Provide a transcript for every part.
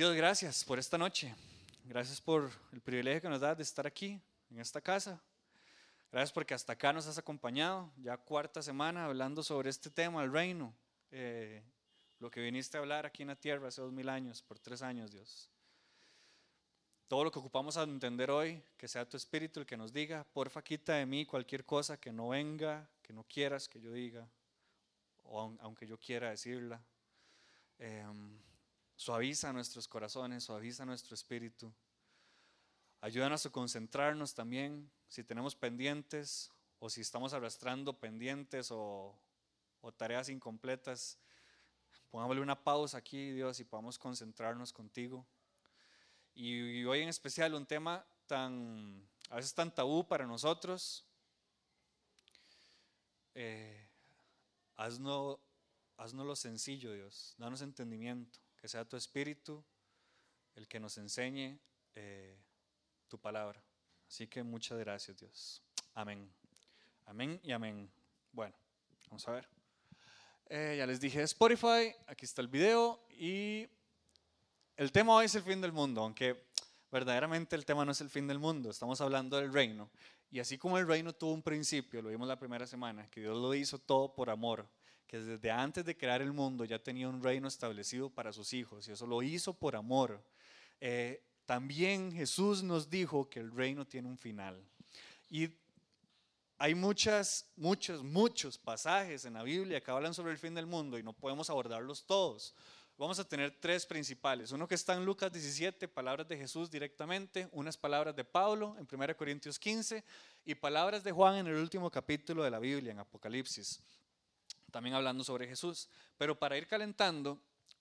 Dios, gracias por esta noche. Gracias por el privilegio que nos da de estar aquí, en esta casa. Gracias porque hasta acá nos has acompañado, ya cuarta semana hablando sobre este tema, el reino. Eh, lo que viniste a hablar aquí en la tierra hace dos mil años, por tres años, Dios. Todo lo que ocupamos a entender hoy, que sea tu espíritu el que nos diga, porfa quita de mí cualquier cosa que no venga, que no quieras que yo diga, o aunque yo quiera decirla. Em, suaviza nuestros corazones, suaviza nuestro espíritu. Ayúdanos a concentrarnos también si tenemos pendientes o si estamos arrastrando pendientes o, tareas incompletas. Pongámosle una pausa aquí, Dios, y podamos concentrarnos contigo. Y, hoy en especial un tema tan, a veces tan tabú para nosotros. Eh, haznos, lo sencillo, Dios. Danos entendimiento. Que sea tu espíritu el que nos enseñe eh, tu palabra. Así que muchas gracias, Dios. Amén. Amén y amén. Bueno, vamos a ver. Eh, ya les dije Spotify, aquí está el video y el tema hoy es el fin del mundo, aunque verdaderamente el tema no es el fin del mundo, estamos hablando del reino. Y así como el reino tuvo un principio, lo vimos la primera semana, que Dios lo hizo todo por amor, que desde antes de crear el mundo ya tenía un reino establecido para sus hijos, y eso lo hizo por amor. Eh, también Jesús nos dijo que el reino tiene un final. Y hay muchas, muchos, muchos pasajes en la Biblia que hablan sobre el fin del mundo y no podemos abordarlos todos vamos a tener tres principales. Uno que está en Lucas 17, palabras de Jesús directamente, unas palabras de Pablo en 1 Corintios 15 y palabras de Juan en el último capítulo de la Biblia, en Apocalipsis, también hablando sobre Jesús. Pero para ir calentando,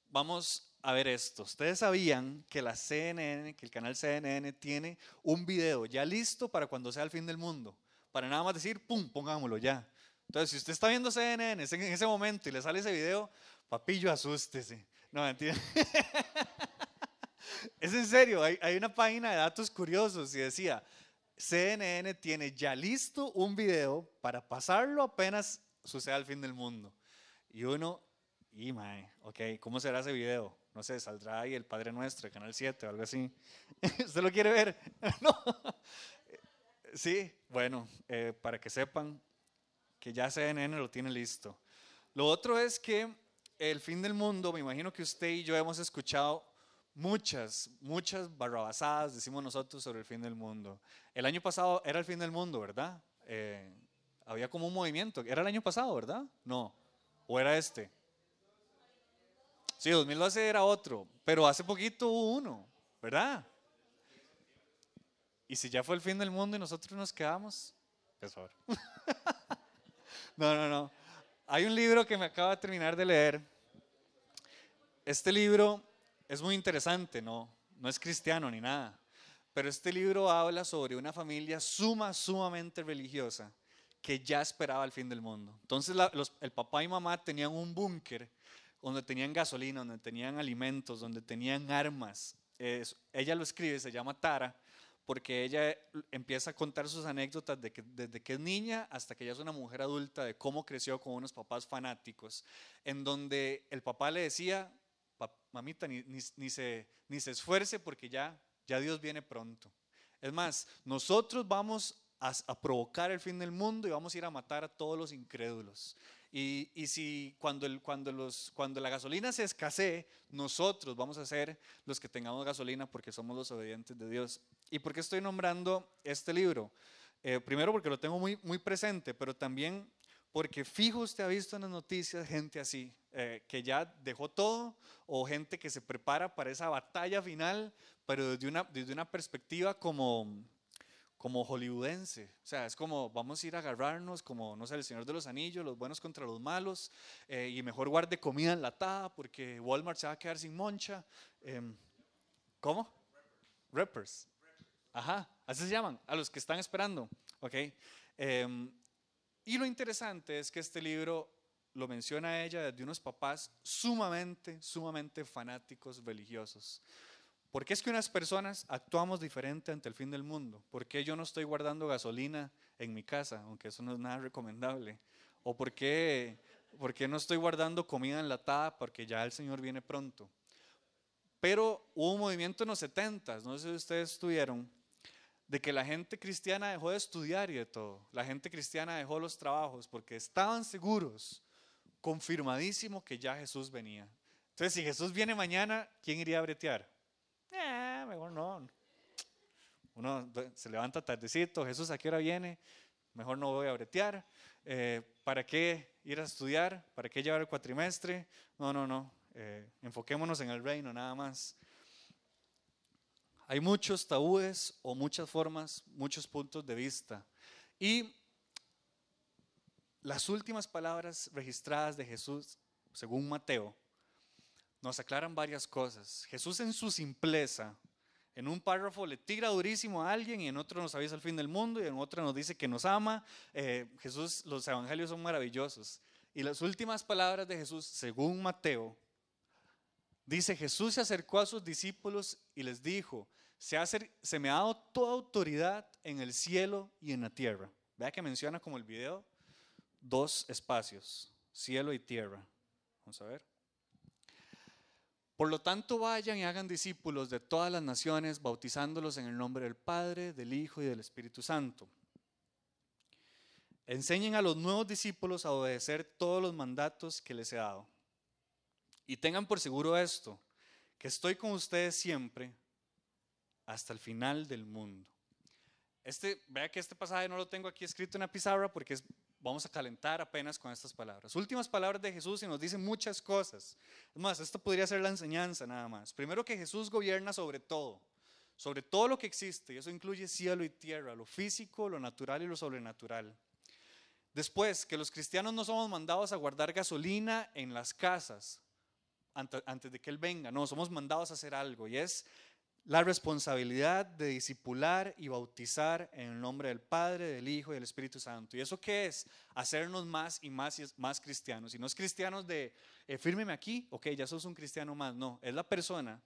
vamos a ver esto. Ustedes sabían que la CNN, que el canal CNN tiene un video ya listo para cuando sea el fin del mundo. Para nada más decir, pum, pongámoslo ya. Entonces, si usted está viendo CNN en ese momento y le sale ese video, papillo, asústese no, mentira. es en serio, hay, una página de datos curiosos y decía, CNN tiene ya listo un video para pasarlo apenas suceda el fin del mundo. Y uno, y mae, ok, ¿cómo será ese video? No sé, saldrá ahí el Padre Nuestro, Canal 7 o algo así. ¿Usted lo quiere ver? no. Sí, bueno, eh, para que sepan que ya CNN lo tiene listo. Lo otro es que el fin del mundo, me imagino que usted y yo hemos escuchado muchas, muchas barrabasadas, decimos nosotros, sobre el fin del mundo. El año pasado era el fin del mundo, ¿verdad? Eh, había como un movimiento. Era el año pasado, ¿verdad? No. ¿O era este? Sí, 2012 era otro, pero hace poquito hubo uno, ¿verdad? Y si ya fue el fin del mundo y nosotros nos quedamos, es favor. no, no, no. Hay un libro que me acaba de terminar de leer. Este libro es muy interesante, no, no es cristiano ni nada, pero este libro habla sobre una familia suma, sumamente religiosa que ya esperaba el fin del mundo. Entonces el papá y mamá tenían un búnker donde tenían gasolina, donde tenían alimentos, donde tenían armas. ella lo escribe, se llama Tara, porque ella empieza a contar sus anécdotas desde que es niña hasta que ya es una mujer adulta, de cómo creció con unos papás fanáticos, en donde el papá le decía, mamita, ni, ni, se, ni se esfuerce porque ya, ya Dios viene pronto. Es más, nosotros vamos a, a, provocar el fin del mundo y vamos a ir a matar a todos los incrédulos. Y, y si cuando, el, cuando, los, cuando la gasolina se escasee, nosotros vamos a ser los que tengamos gasolina porque somos los obedientes de Dios. ¿Y por qué estoy nombrando este libro? Eh, primero porque lo tengo muy, muy presente, pero también porque fijo usted ha visto en las noticias gente así, eh, que ya dejó todo, o gente que se prepara para esa batalla final, pero desde una, desde una perspectiva como, como hollywoodense. O sea, es como vamos a ir a agarrarnos, como, no sé, el Señor de los Anillos, los buenos contra los malos, eh, y mejor guarde comida enlatada porque Walmart se va a quedar sin moncha. Em, ¿Cómo? Rappers. Ajá, así se llaman, a los que están esperando. ¿ok? Em, y lo interesante es que este libro lo menciona ella desde unos papás sumamente, sumamente fanáticos religiosos. ¿Por qué es que unas personas actuamos diferente ante el fin del mundo? ¿Por qué yo no estoy guardando gasolina en mi casa, aunque eso no es nada recomendable? ¿O por qué, por qué no estoy guardando comida enlatada porque ya el Señor viene pronto? pero hubo un movimiento en los 70, no sé si ustedes estuvieron, de que la gente cristiana dejó de estudiar y de todo. La gente cristiana dejó los trabajos porque estaban seguros, confirmadísimo que ya Jesús venía. Entonces, si Jesús viene mañana, ¿quién iría a bretear? Eh, mejor no. Uno se levanta tardecito, Jesús a qué hora viene, mejor no voy a bretear. Eh, ¿Para qué ir a estudiar? ¿Para qué llevar el cuatrimestre? No, no, no. Eh, enfoquémonos en el reino nada más. Hay muchos tabúes o muchas formas, muchos puntos de vista. Y las últimas palabras registradas de Jesús, según Mateo, nos aclaran varias cosas. Jesús en su simpleza, en un párrafo le tira durísimo a alguien y en otro nos avisa el fin del mundo y en otro nos dice que nos ama. Eh, Jesús, los evangelios son maravillosos. Y las últimas palabras de Jesús, según Mateo, dice, Jesús se acercó a sus discípulos y les dijo, se, me ha dado toda autoridad en el cielo y en la tierra. Vea que menciona como el video dos espacios, cielo y tierra. Vamos a ver. Por lo tanto, vayan y hagan discípulos de todas las naciones, bautizándolos en el nombre del Padre, del Hijo y del Espíritu Santo. Enseñen a los nuevos discípulos a obedecer todos los mandatos que les he dado. Y tengan por seguro esto, que estoy con ustedes siempre hasta el final del mundo. Este, vea que este pasaje no lo tengo aquí escrito en la pizarra porque vamos a calentar apenas con estas palabras. Últimas palabras de Jesús y nos dicen muchas cosas. Más, esto podría ser la enseñanza nada más. Primero que Jesús gobierna sobre todo, sobre todo lo que existe, y eso incluye cielo y tierra, lo físico, lo natural y lo sobrenatural. Después, que los cristianos no somos mandados a guardar gasolina en las casas antes de que Él venga, no, somos mandados a hacer algo y es la responsabilidad de discipular y bautizar en el nombre del Padre, del Hijo y del Espíritu Santo. ¿Y eso qué es? Hacernos más y más y más cristianos. Y no es cristianos de, eh, fírmeme aquí, ok, ya sos un cristiano más. No, es la persona.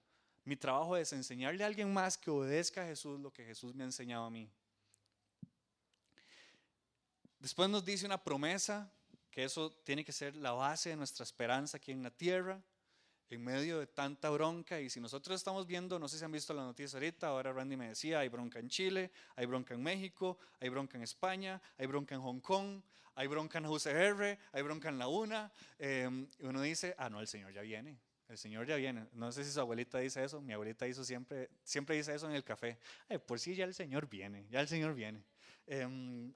Mi trabajo es enseñarle a alguien más que obedezca a Jesús lo que Jesús me ha enseñado a mí. Después nos dice una promesa, que eso tiene que ser la base de nuestra esperanza aquí en la tierra en medio de tanta bronca. Y si nosotros estamos viendo, no sé si han visto la noticia ahorita, ahora Randy me decía, hay bronca en Chile, hay bronca en México, hay bronca en España, hay bronca en Hong Kong, hay bronca en UCR, hay bronca en la UNA. Em, y uno dice, ah, no, el Señor ya viene. El Señor ya viene. No sé si su abuelita dice eso. Mi abuelita hizo siempre, siempre dice eso en el café. por si ya el Señor viene, ya el Señor viene. Em,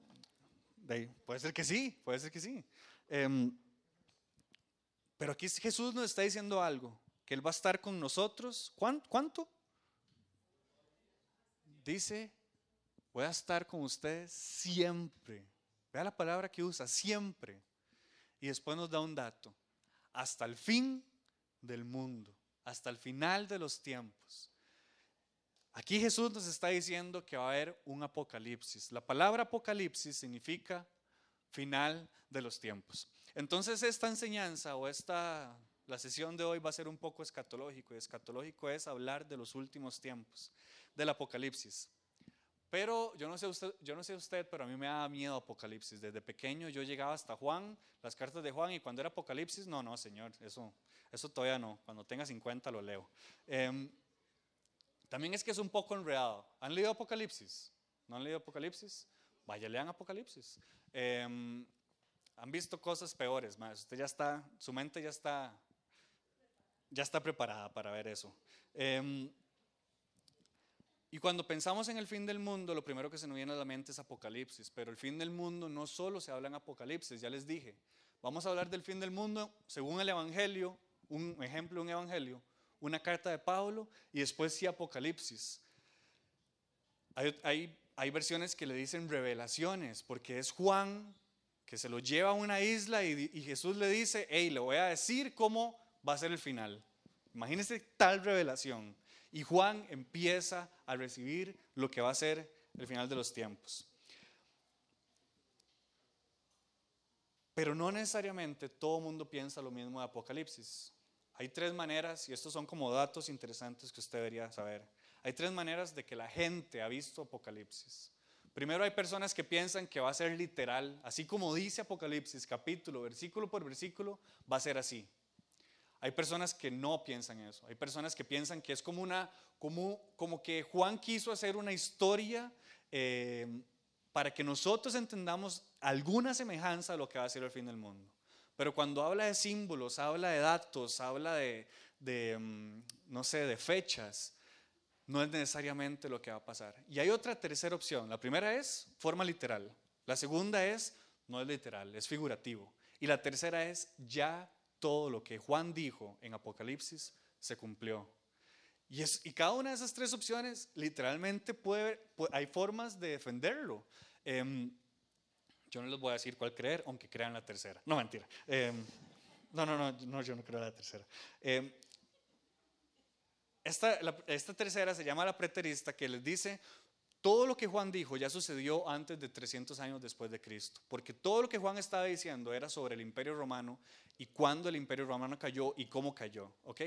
puede ser que sí, puede ser que sí. Pero aquí Jesús nos está diciendo algo, que Él va a estar con nosotros. ¿Cuánto? Dice, voy a estar con ustedes siempre. Vea la palabra que usa, siempre. Y después nos da un dato, hasta el fin del mundo, hasta el final de los tiempos. Aquí Jesús nos está diciendo que va a haber un apocalipsis. La palabra apocalipsis significa final de los tiempos. Entonces esta enseñanza o esta, la sesión de hoy va a ser un poco escatológico y escatológico es hablar de los últimos tiempos, del Apocalipsis. Pero yo no sé usted, yo no sé usted, pero a mí me da miedo Apocalipsis. Desde pequeño yo llegaba hasta Juan, las cartas de Juan, y cuando era Apocalipsis, no, no, señor, eso, eso todavía no. Cuando tenga 50 lo leo. Em, también es que es un poco enredado. ¿Han leído Apocalipsis? ¿No han leído Apocalipsis? Vaya, lean Apocalipsis. Eh, han visto cosas peores, más. Usted ya está, su mente ya está, ya está preparada para ver eso. Em, y cuando pensamos en el fin del mundo, lo primero que se nos viene a la mente es Apocalipsis, pero el fin del mundo no solo se habla en Apocalipsis, ya les dije. Vamos a hablar del fin del mundo según el Evangelio, un ejemplo, un Evangelio, una carta de Pablo y después sí Apocalipsis. Hay, hay, hay versiones que le dicen revelaciones, porque es Juan que se lo lleva a una isla y, Jesús le dice, hey, le voy a decir cómo va a ser el final. Imagínense tal revelación. Y Juan empieza a recibir lo que va a ser el final de los tiempos. Pero no necesariamente todo el mundo piensa lo mismo de Apocalipsis. Hay tres maneras, y estos son como datos interesantes que usted debería saber. Hay tres maneras de que la gente ha visto Apocalipsis. Primero hay personas que piensan que va a ser literal, así como dice Apocalipsis, capítulo, versículo por versículo, va a ser así. Hay personas que no piensan eso. Hay personas que piensan que es como una, como, como que Juan quiso hacer una historia eh, para que nosotros entendamos alguna semejanza a lo que va a ser el fin del mundo. Pero cuando habla de símbolos, habla de datos, habla de, mm, no sé, de fechas, no es necesariamente lo que va a pasar. Y hay otra tercera opción. La primera es forma literal. La segunda es no es literal, es figurativo. Y la tercera es ya todo lo que Juan dijo en Apocalipsis se cumplió. Y, cada una de esas tres opciones literalmente puede, hay formas de defenderlo. Em, yo no les voy a decir cuál creer, aunque crean la tercera. No, mentira. Em, no, no, no, no, yo no creo la tercera. Em, esta, tercera se llama la preterista, que les dice, todo lo que Juan dijo ya sucedió antes de 300 años después de Cristo, porque todo lo que Juan estaba diciendo era sobre el imperio romano y cuándo el imperio romano cayó y cómo cayó, ¿ok?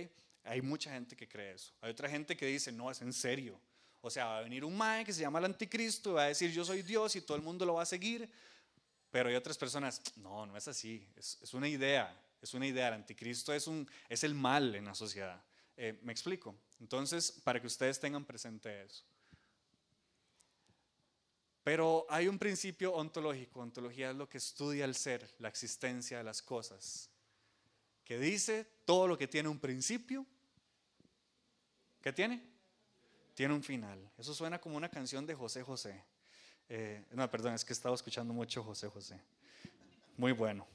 Hay mucha gente que cree eso. Hay otra gente que dice, no, es en serio. O sea, va a venir un mae que se llama el anticristo y va a decir, yo soy Dios y todo el mundo lo va a seguir. Pero hay otras personas, no, no es así, es, es una idea, es una idea. El anticristo es, un, es el mal en la sociedad. Eh, ¿Me explico? Entonces, para que ustedes tengan presente eso. Pero hay un principio ontológico. Ontología es lo que estudia el ser, la existencia de las cosas. Que dice todo lo que tiene un principio. ¿Qué tiene? Tiene un final. Eso suena como una canción de José José. Eh, no, perdón, es que estaba escuchando mucho José José. Muy bueno.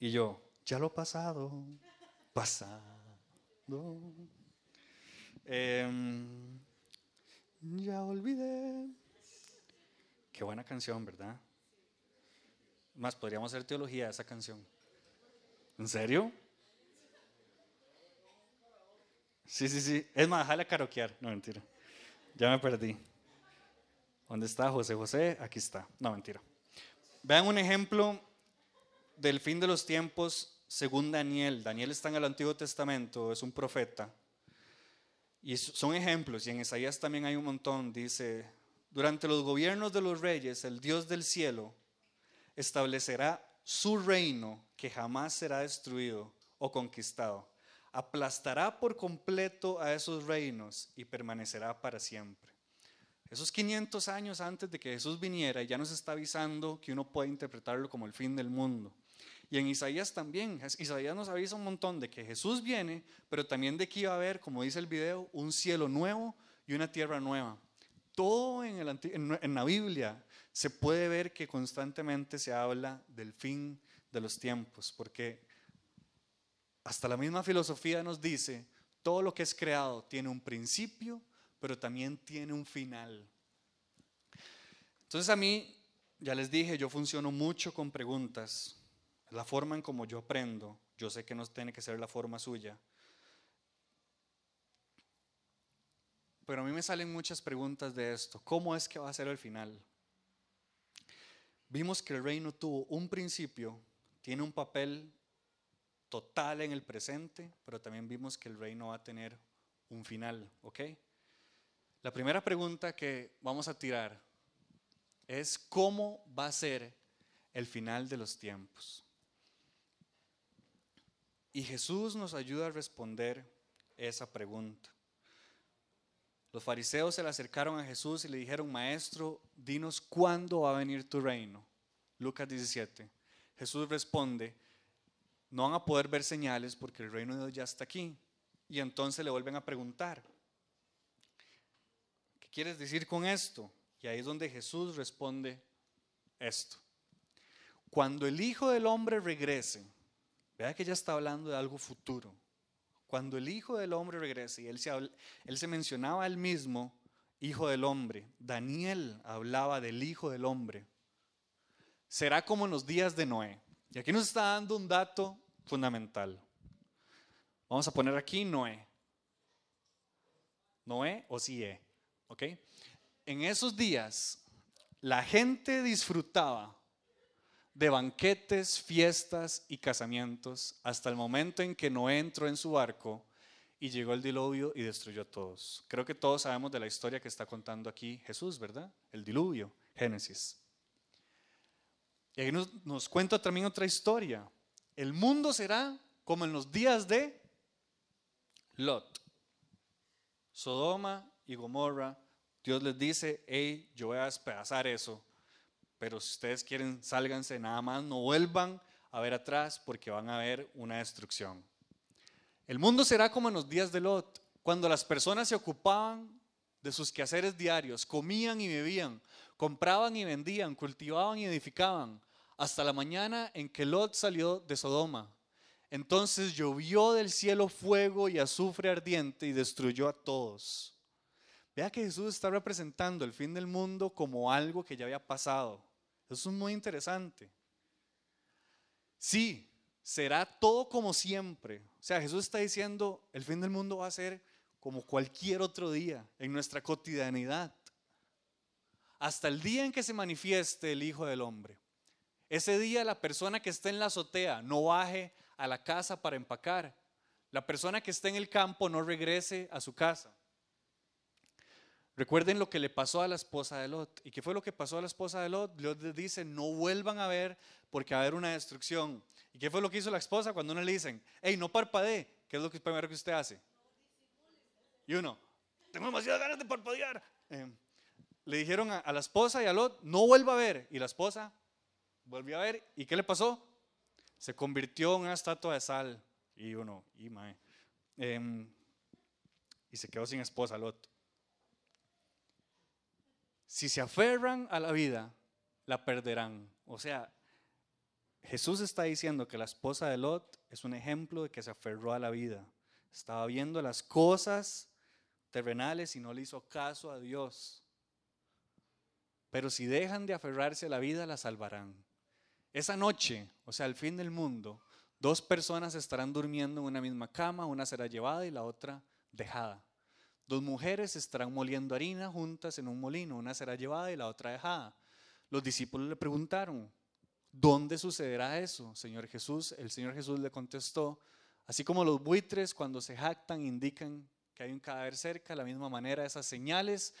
Y yo, ya lo pasado, pasado. Em, ya olvidé. Qué buena canción, ¿verdad? Más podríamos hacer teología de esa canción. ¿En serio? Sí, sí, sí. Es más, déjala caroquear. No, mentira. Ya me perdí. ¿Dónde está José José? Aquí está. No, mentira. Vean un ejemplo del fin de los tiempos según Daniel. Daniel está en el Antiguo Testamento, es un profeta. Y son ejemplos, y en Isaías también hay un montón. Dice, durante los gobiernos de los reyes, el Dios del cielo establecerá su reino que jamás será destruido o conquistado. Aplastará por completo a esos reinos y permanecerá para siempre. Esos 500 años antes de que Jesús viniera, ya nos está avisando que uno puede interpretarlo como el fin del mundo. Y en Isaías también, Isaías nos avisa un montón de que Jesús viene, pero también de que iba a haber, como dice el video, un cielo nuevo y una tierra nueva. Todo en, en la Biblia se puede ver que constantemente se habla del fin de los tiempos, porque hasta la misma filosofía nos dice, todo lo que es creado tiene un principio, pero también tiene un final. Entonces a mí, ya les dije, yo funciono mucho con preguntas la forma en como yo aprendo, yo sé que no tiene que ser la forma suya. Pero a mí me salen muchas preguntas de esto. ¿Cómo es que va a ser el final? Vimos que el reino tuvo un principio, tiene un papel total en el presente, pero también vimos que el reino va a tener un final, ¿ok? La primera pregunta que vamos a tirar es cómo va a ser el final de los tiempos. Y Jesús nos ayuda a responder esa pregunta. Los fariseos se le acercaron a Jesús y le dijeron, Maestro, dinos cuándo va a venir tu reino. Lucas 17. Jesús responde, no van a poder ver señales porque el reino de Dios ya está aquí. Y entonces le vuelven a preguntar, ¿qué quieres decir con esto? Y ahí es donde Jesús responde esto. Cuando el Hijo del Hombre regrese, Vea que ya está hablando de algo futuro. Cuando el Hijo del Hombre regrese, y él se, él se mencionaba al mismo Hijo del Hombre, Daniel hablaba del Hijo del Hombre, será como en los días de Noé. Y aquí nos está dando un dato fundamental. Vamos a poner aquí Noé. Noé o Sie, ¿ok? En esos días, la gente disfrutaba de banquetes, fiestas y casamientos hasta el momento en que Noé entró en su barco y llegó el diluvio y destruyó a todos. Creo que todos sabemos de la historia que está contando aquí Jesús, ¿verdad? El diluvio, Génesis. Y ahí nos, nos cuenta también otra historia. El mundo será como en los días de Lot. Sodoma y Gomorra, Dios les dice, hey, yo voy a despedazar eso, pero si ustedes quieren, sálganse nada más, no vuelvan a ver atrás porque van a ver una destrucción. El mundo será como en los días de Lot, cuando las personas se ocupaban de sus quehaceres diarios, comían y bebían, compraban y vendían, cultivaban y edificaban, hasta la mañana en que Lot salió de Sodoma. Entonces llovió del cielo fuego y azufre ardiente y destruyó a todos. Vea que Jesús está representando el fin del mundo como algo que ya había pasado. Eso es muy interesante. Sí, será todo como siempre. O sea, Jesús está diciendo, el fin del mundo va a ser como cualquier otro día en nuestra cotidianidad. Hasta el día en que se manifieste el Hijo del Hombre. Ese día la persona que está en la azotea no baje a la casa para empacar. La persona que está en el campo no regrese a su casa. Recuerden lo que le pasó a la esposa de Lot. ¿Y qué fue lo que pasó a la esposa de Lot? Lot les dice, no vuelvan a ver porque va a haber una destrucción. ¿Y qué fue lo que hizo la esposa cuando uno le dicen, hey, no parpadee? ¿Qué es lo primero que usted hace? Y uno, tengo demasiadas ganas de parpadear. Eh, le dijeron a, la esposa y a Lot, no vuelva a ver. Y la esposa volvió a ver. ¿Y qué le pasó? Se convirtió en una estatua de sal. Y uno, y mae. Em, y se quedó sin esposa Lot. Si se aferran a la vida, la perderán. O sea, Jesús está diciendo que la esposa de Lot es un ejemplo de que se aferró a la vida. Estaba viendo las cosas terrenales y no le hizo caso a Dios. Pero si dejan de aferrarse a la vida, la salvarán. Esa noche, o sea, al fin del mundo, dos personas estarán durmiendo en una misma cama, una será llevada y la otra dejada. Dos mujeres estarán moliendo harina juntas en un molino, una será llevada y la otra dejada. Los discípulos le preguntaron, ¿dónde sucederá eso, Señor Jesús? El Señor Jesús le contestó, así como los buitres cuando se jactan indican que hay un cadáver cerca, de la misma manera esas señales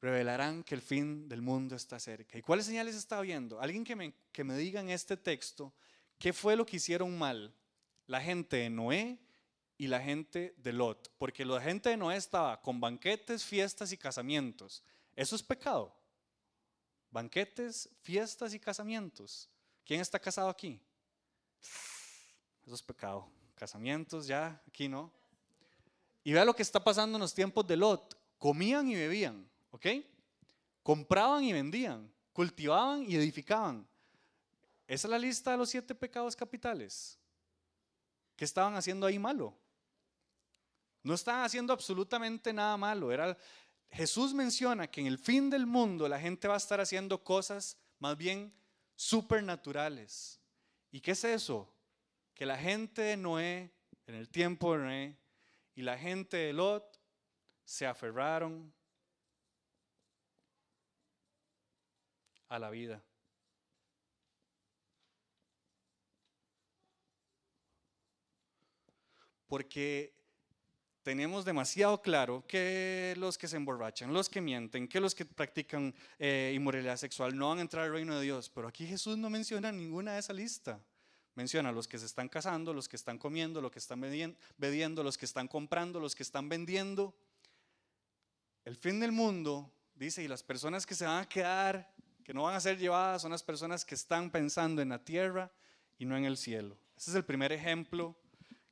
revelarán que el fin del mundo está cerca. ¿Y cuáles señales está viendo? Alguien que me, que me diga en este texto qué fue lo que hicieron mal la gente de Noé y la gente de Lot, porque la gente de Noé estaba con banquetes, fiestas y casamientos. Eso es pecado. Banquetes, fiestas y casamientos. ¿Quién está casado aquí? Eso es pecado. Casamientos ya, aquí no. Y vea lo que está pasando en los tiempos de Lot. Comían y bebían, ¿ok? Compraban y vendían, cultivaban y edificaban. Esa es la lista de los siete pecados capitales. ¿Qué estaban haciendo ahí malo? No estaban haciendo absolutamente nada malo. Era, Jesús menciona que en el fin del mundo la gente va a estar haciendo cosas más bien supernaturales. ¿Y qué es eso? Que la gente de Noé, en el tiempo de Noé, y la gente de Lot se aferraron a la vida. Porque tenemos demasiado claro que los que se emborrachan, los que mienten, que los que practican eh, inmoralidad sexual no van a entrar al reino de Dios. Pero aquí Jesús no menciona ninguna de esa lista. Menciona los que se están casando, los que están comiendo, los que están bebiendo, los que están comprando, los que están vendiendo. El fin del mundo, dice, y las personas que se van a quedar, que no van a ser llevadas, son las personas que están pensando en la tierra y no en el cielo. Ese es el primer ejemplo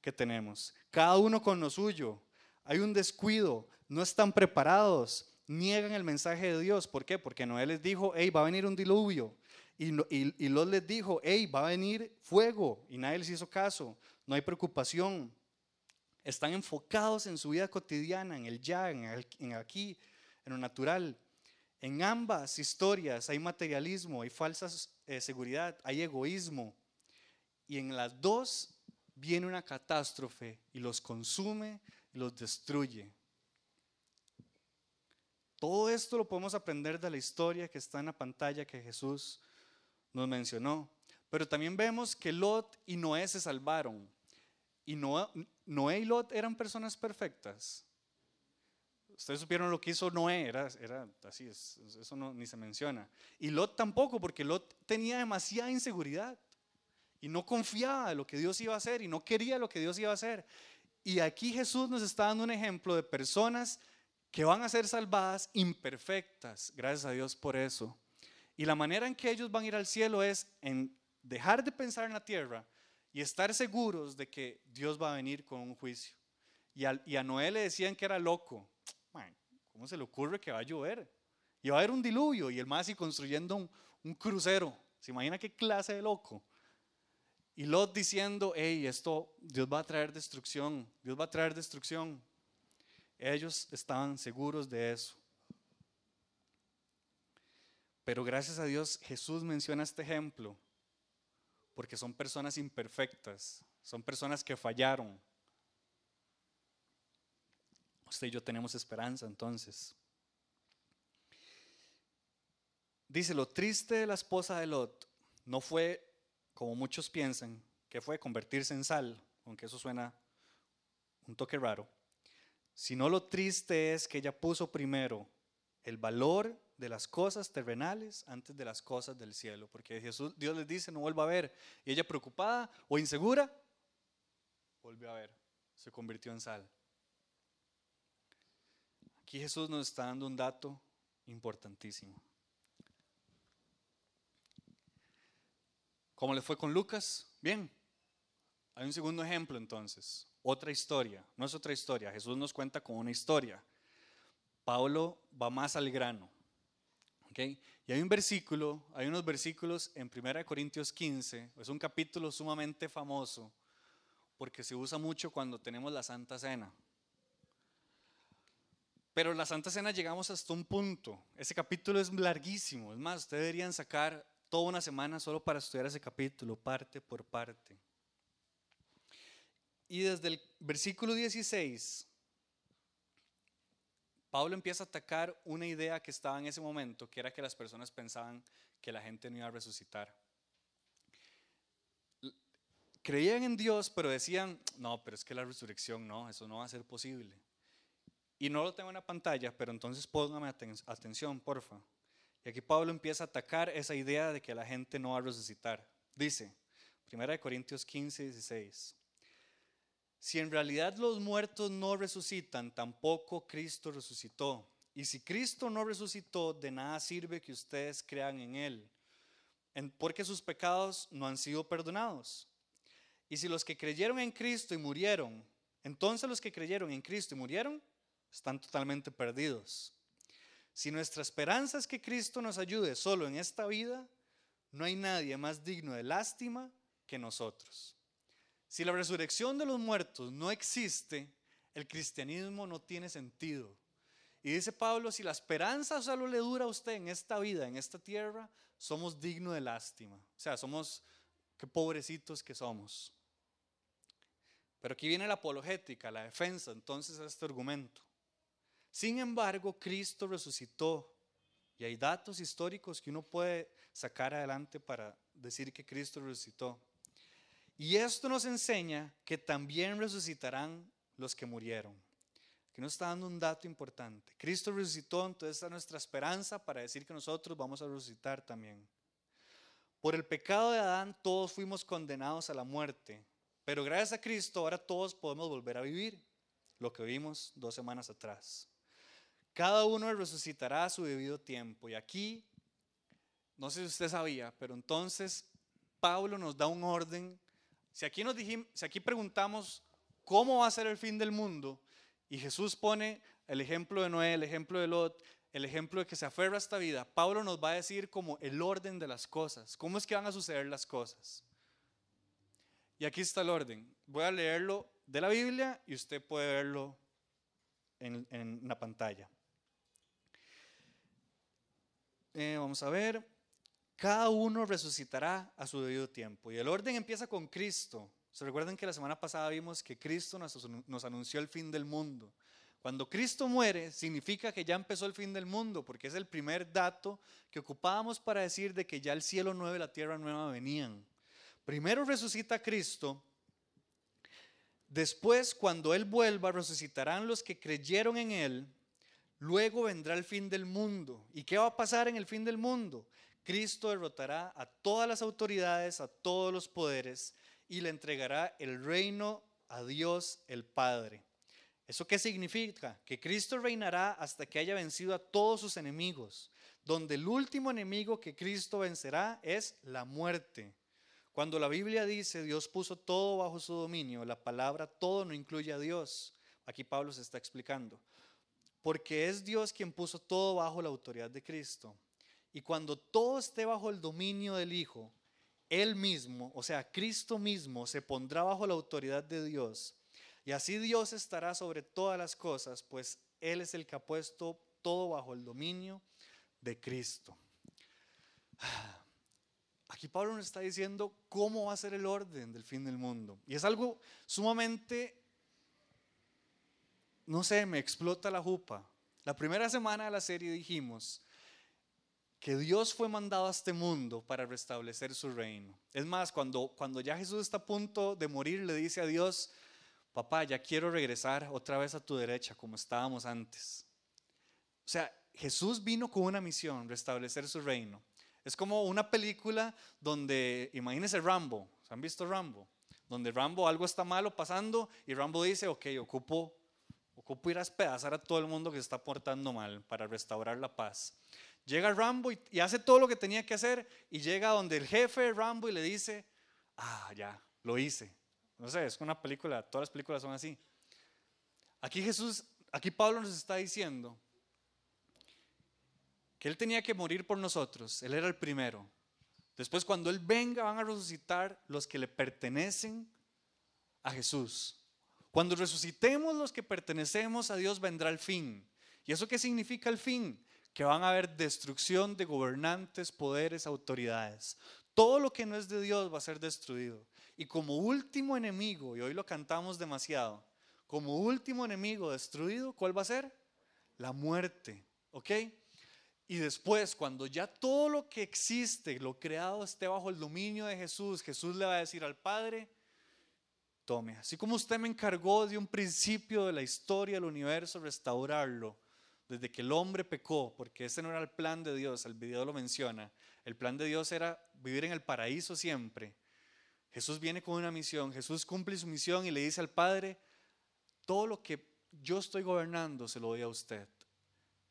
que tenemos. Cada uno con lo suyo. Hay un descuido, no están preparados, niegan el mensaje de Dios. ¿Por qué? Porque Noé les dijo, hey, va a venir un diluvio. Y, y, Lot les dijo, hey, va a venir fuego. Y nadie les hizo caso. No hay preocupación. Están enfocados en su vida cotidiana, en el ya, en aquí, en lo natural. En ambas historias hay materialismo, hay falsa eh, seguridad, hay egoísmo. Y en las dos viene una catástrofe y los consume y los destruye. Todo esto lo podemos aprender de la historia que está en la pantalla que Jesús nos mencionó. Pero también vemos que Lot y Noé se salvaron. Y Noé, y Lot eran personas perfectas. Ustedes supieron lo que hizo Noé, era, así, eso ni se menciona. Y Lot tampoco, porque Lot tenía demasiada inseguridad. Y no confiaba de lo que Dios iba a hacer y no quería lo que Dios iba a hacer. Y aquí Jesús nos está dando un ejemplo de personas que van a ser salvadas imperfectas. Gracias a Dios por eso. Y la manera en que ellos van a ir al cielo es en dejar de pensar en la tierra y estar seguros de que Dios va a venir con un juicio. Y a, Noé le decían que era loco. ¿Cómo se le ocurre que va a llover? Y va a haber un diluvio y el más y construyendo un crucero. ¿Se imagina qué clase de loco? Y Lot diciendo, hey, esto, Dios va a traer destrucción, Dios va a traer destrucción. Ellos estaban seguros de eso. Pero gracias a Dios Jesús menciona este ejemplo, porque son personas imperfectas, son personas que fallaron. Usted y yo tenemos esperanza entonces. Dice, lo triste de la esposa de Lot no fue como muchos piensan, que fue convertirse en sal, aunque eso suena un toque raro, sino lo triste es que ella puso primero el valor de las cosas terrenales antes de las cosas del cielo, porque Jesús, Dios les dice, no vuelva a ver, y ella preocupada o insegura, volvió a ver, se convirtió en sal. Aquí Jesús nos está dando un dato importantísimo. ¿Cómo le fue con Lucas? Bien. Hay un segundo ejemplo entonces. Otra historia. No es otra historia. Jesús nos cuenta con una historia. Pablo va más al grano. ¿okay? Y hay un versículo, hay unos versículos en 1 Corintios 15. Es un capítulo sumamente famoso porque se usa mucho cuando tenemos la Santa Cena. Pero la Santa Cena llegamos hasta un punto. Ese capítulo es larguísimo. Es más, ustedes deberían sacar toda una semana solo para estudiar ese capítulo, parte por parte. Y desde el versículo 16, Pablo empieza a atacar una idea que estaba en ese momento, que era que las personas pensaban que la gente no iba a resucitar. Creían en Dios, pero decían, no, pero es que la resurrección no, eso no va a ser posible. Y no lo tengo en la pantalla, pero entonces póngame atención, porfa. Aquí Pablo empieza a atacar esa idea de que la gente no va a resucitar. Dice, 1 Corintios 15, 16. Si en realidad los muertos no resucitan, tampoco Cristo resucitó. Y si Cristo no resucitó, de nada sirve que ustedes crean en Él, porque sus pecados no han sido perdonados. Y si los que creyeron en Cristo y murieron, entonces los que creyeron en Cristo y murieron, están totalmente perdidos. Si nuestra esperanza es que Cristo nos ayude solo en esta vida, no hay nadie más digno de lástima que nosotros. Si la resurrección de los muertos no existe, el cristianismo no tiene sentido. Y dice Pablo, si la esperanza solo le dura a usted en esta vida, en esta tierra, somos dignos de lástima. O sea, somos, qué pobrecitos que somos. Pero aquí viene la apologética, la defensa entonces a este argumento. Sin embargo, Cristo resucitó y hay datos históricos que uno puede sacar adelante para decir que Cristo resucitó. Y esto nos enseña que también resucitarán los que murieron. Que nos está dando un dato importante. Cristo resucitó, entonces está nuestra esperanza para decir que nosotros vamos a resucitar también. Por el pecado de Adán todos fuimos condenados a la muerte, pero gracias a Cristo ahora todos podemos volver a vivir, lo que vimos dos semanas atrás. Cada uno resucitará a su debido tiempo. Y aquí, no sé si usted sabía, pero entonces Pablo nos da un orden. Si aquí, nos dijimos, si aquí preguntamos cómo va a ser el fin del mundo, y Jesús pone el ejemplo de Noé, el ejemplo de Lot, el ejemplo de que se aferra a esta vida, Pablo nos va a decir como el orden de las cosas, cómo es que van a suceder las cosas. Y aquí está el orden. Voy a leerlo de la Biblia y usted puede verlo en, en la pantalla. Eh, vamos a ver, cada uno resucitará a su debido tiempo. Y el orden empieza con Cristo. ¿Se recuerdan que la semana pasada vimos que Cristo nos, anunció el fin del mundo? Cuando Cristo muere, significa que ya empezó el fin del mundo, porque es el primer dato que ocupábamos para decir de que ya el cielo nuevo y la tierra nueva venían. Primero resucita Cristo, después cuando Él vuelva resucitarán los que creyeron en Él Luego vendrá el fin del mundo. ¿Y qué va a pasar en el fin del mundo? Cristo derrotará a todas las autoridades, a todos los poderes y le entregará el reino a Dios el Padre. ¿Eso qué significa? Que Cristo reinará hasta que haya vencido a todos sus enemigos, donde el último enemigo que Cristo vencerá es la muerte. Cuando la Biblia dice Dios puso todo bajo su dominio, la palabra todo no incluye a Dios. Aquí Pablo se está explicando. Porque es Dios quien puso todo bajo la autoridad de Cristo. Y cuando todo esté bajo el dominio del Hijo, Él mismo, o sea, Cristo mismo, se pondrá bajo la autoridad de Dios. Y así Dios estará sobre todas las cosas, pues Él es el que ha puesto todo bajo el dominio de Cristo. Aquí Pablo nos está diciendo cómo va a ser el orden del fin del mundo. Y es algo sumamente, no sé, me explota la jupa. La primera semana de la serie dijimos, que Dios fue mandado a este mundo para restablecer su reino. Es más, cuando, cuando ya Jesús está a punto de morir, le dice a Dios, papá, ya quiero regresar otra vez a tu derecha como estábamos antes. O sea, Jesús vino con una misión, restablecer su reino. Es como una película donde, imagínense Rambo, ¿han visto Rambo? Donde Rambo algo está malo pasando y Rambo dice, ok, ocupo, ocupo ir a despedazar a todo el mundo que se está portando mal para restaurar la paz. Llega Rambo y, hace todo lo que tenía que hacer y llega donde el jefe Rambo y le dice, ah, ya, lo hice. No sé, es una película, todas las películas son así. Aquí Jesús, aquí Pablo nos está diciendo que Él tenía que morir por nosotros, Él era el primero. Después cuando Él venga van a resucitar los que le pertenecen a Jesús. Cuando resucitemos los que pertenecemos a Dios vendrá el fin. ¿Y eso qué significa el fin? que van a haber destrucción de gobernantes, poderes, autoridades. Todo lo que no es de Dios va a ser destruido. Y como último enemigo, y hoy lo cantamos demasiado, como último enemigo destruido, ¿cuál va a ser? La muerte. ¿Ok? Y después, cuando ya todo lo que existe, lo creado, esté bajo el dominio de Jesús, Jesús le va a decir al Padre, tome, así como usted me encargó de un principio de la historia del universo, restaurarlo desde que el hombre pecó, porque ese no era el plan de Dios, el video lo menciona, el plan de Dios era vivir en el paraíso siempre. Jesús viene con una misión, Jesús cumple su misión y le dice al Padre, todo lo que yo estoy gobernando se lo doy a usted.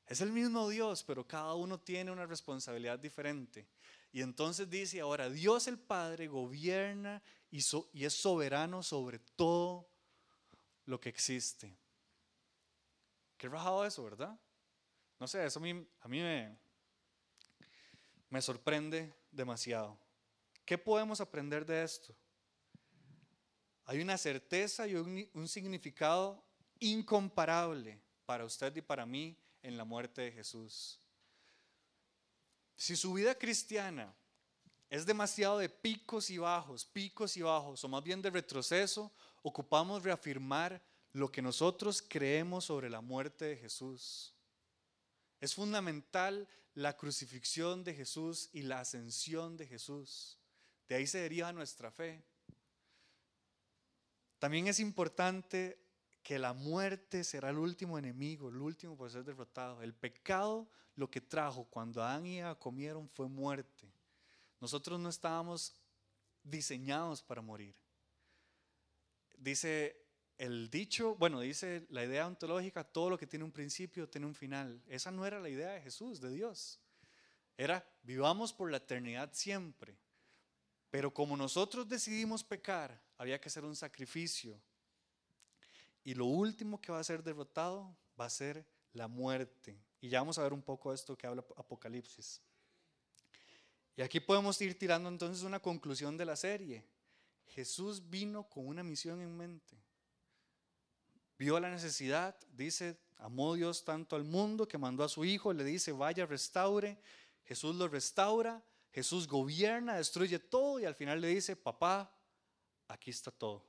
Es el mismo Dios, pero cada uno tiene una responsabilidad diferente. Y entonces dice ahora, Dios el Padre gobierna y, es soberano sobre todo lo que existe. Qué rajado eso, ¿verdad? No sé, eso a mí, me, sorprende demasiado. ¿Qué podemos aprender de esto? Hay una certeza y un, significado incomparable para usted y para mí en la muerte de Jesús. Si su vida cristiana es demasiado de picos y bajos, picos y bajos, o más bien de retroceso, ocupamos reafirmar lo que nosotros creemos sobre la muerte de Jesús. Es fundamental la crucifixión de Jesús y la ascensión de Jesús. De ahí se deriva nuestra fe. También es importante que la muerte será el último enemigo, el último por ser derrotado. El pecado lo que trajo cuando Adán y Eva comieron fue muerte. Nosotros no estábamos diseñados para morir. Dice el dicho, bueno, dice la idea ontológica, todo lo que tiene un principio tiene un final. Esa no era la idea de Jesús, de Dios. Era, vivamos por la eternidad siempre. Pero como nosotros decidimos pecar, había que hacer un sacrificio. Y lo último que va a ser derrotado va a ser la muerte. Y ya vamos a ver un poco esto que habla Apocalipsis. Y aquí podemos ir tirando entonces una conclusión de la serie. Jesús vino con una misión en mente vio la necesidad, dice, amó Dios tanto al mundo que mandó a su Hijo, le dice, vaya, restaure. Jesús lo restaura, Jesús gobierna, destruye todo y al final le dice, papá, aquí está todo.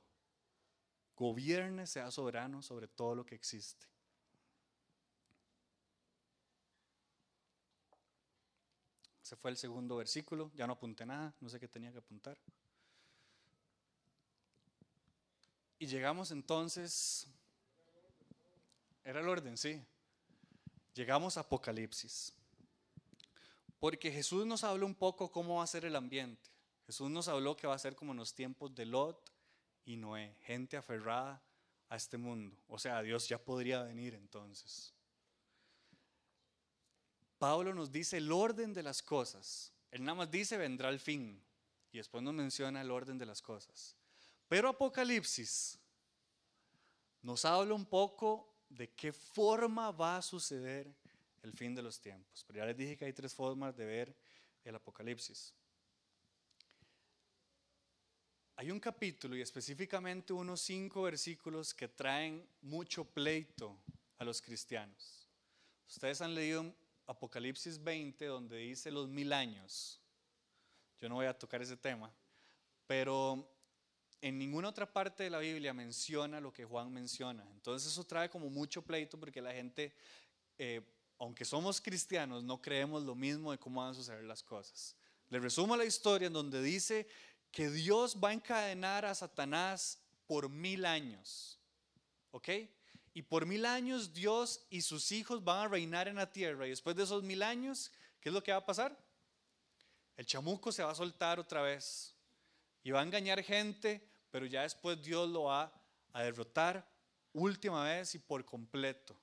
Gobierne, sea soberano sobre todo lo que existe. Ese fue el segundo versículo, ya no apunté nada, no sé qué tenía que apuntar. Y llegamos entonces era el orden, sí. Llegamos a Apocalipsis. Porque Jesús nos habló un poco cómo va a ser el ambiente. Jesús nos habló que va a ser como en los tiempos de Lot y Noé, gente aferrada a este mundo. O sea, Dios ya podría venir entonces. Pablo nos dice el orden de las cosas. Él nada más dice vendrá el fin y después nos menciona el orden de las cosas. Pero Apocalipsis nos habla un poco de qué forma va a suceder el fin de los tiempos. Pero ya les dije que hay tres formas de ver el Apocalipsis. Hay un capítulo y específicamente unos cinco versículos que traen mucho pleito a los cristianos. Ustedes han leído Apocalipsis 20 donde dice los mil años. Yo no voy a tocar ese tema, pero en ninguna otra parte de la Biblia menciona lo que Juan menciona. Entonces eso trae como mucho pleito porque la gente, eh, aunque somos cristianos, no creemos lo mismo de cómo van a suceder las cosas. Le resumo la historia en donde dice que Dios va a encadenar a Satanás por mil años. ¿Ok? Y por mil años Dios y sus hijos van a reinar en la tierra. Y después de esos mil años, ¿qué es lo que va a pasar? El chamuco se va a soltar otra vez. Y va a engañar gente, pero ya después Dios lo va a derrotar última vez y por completo.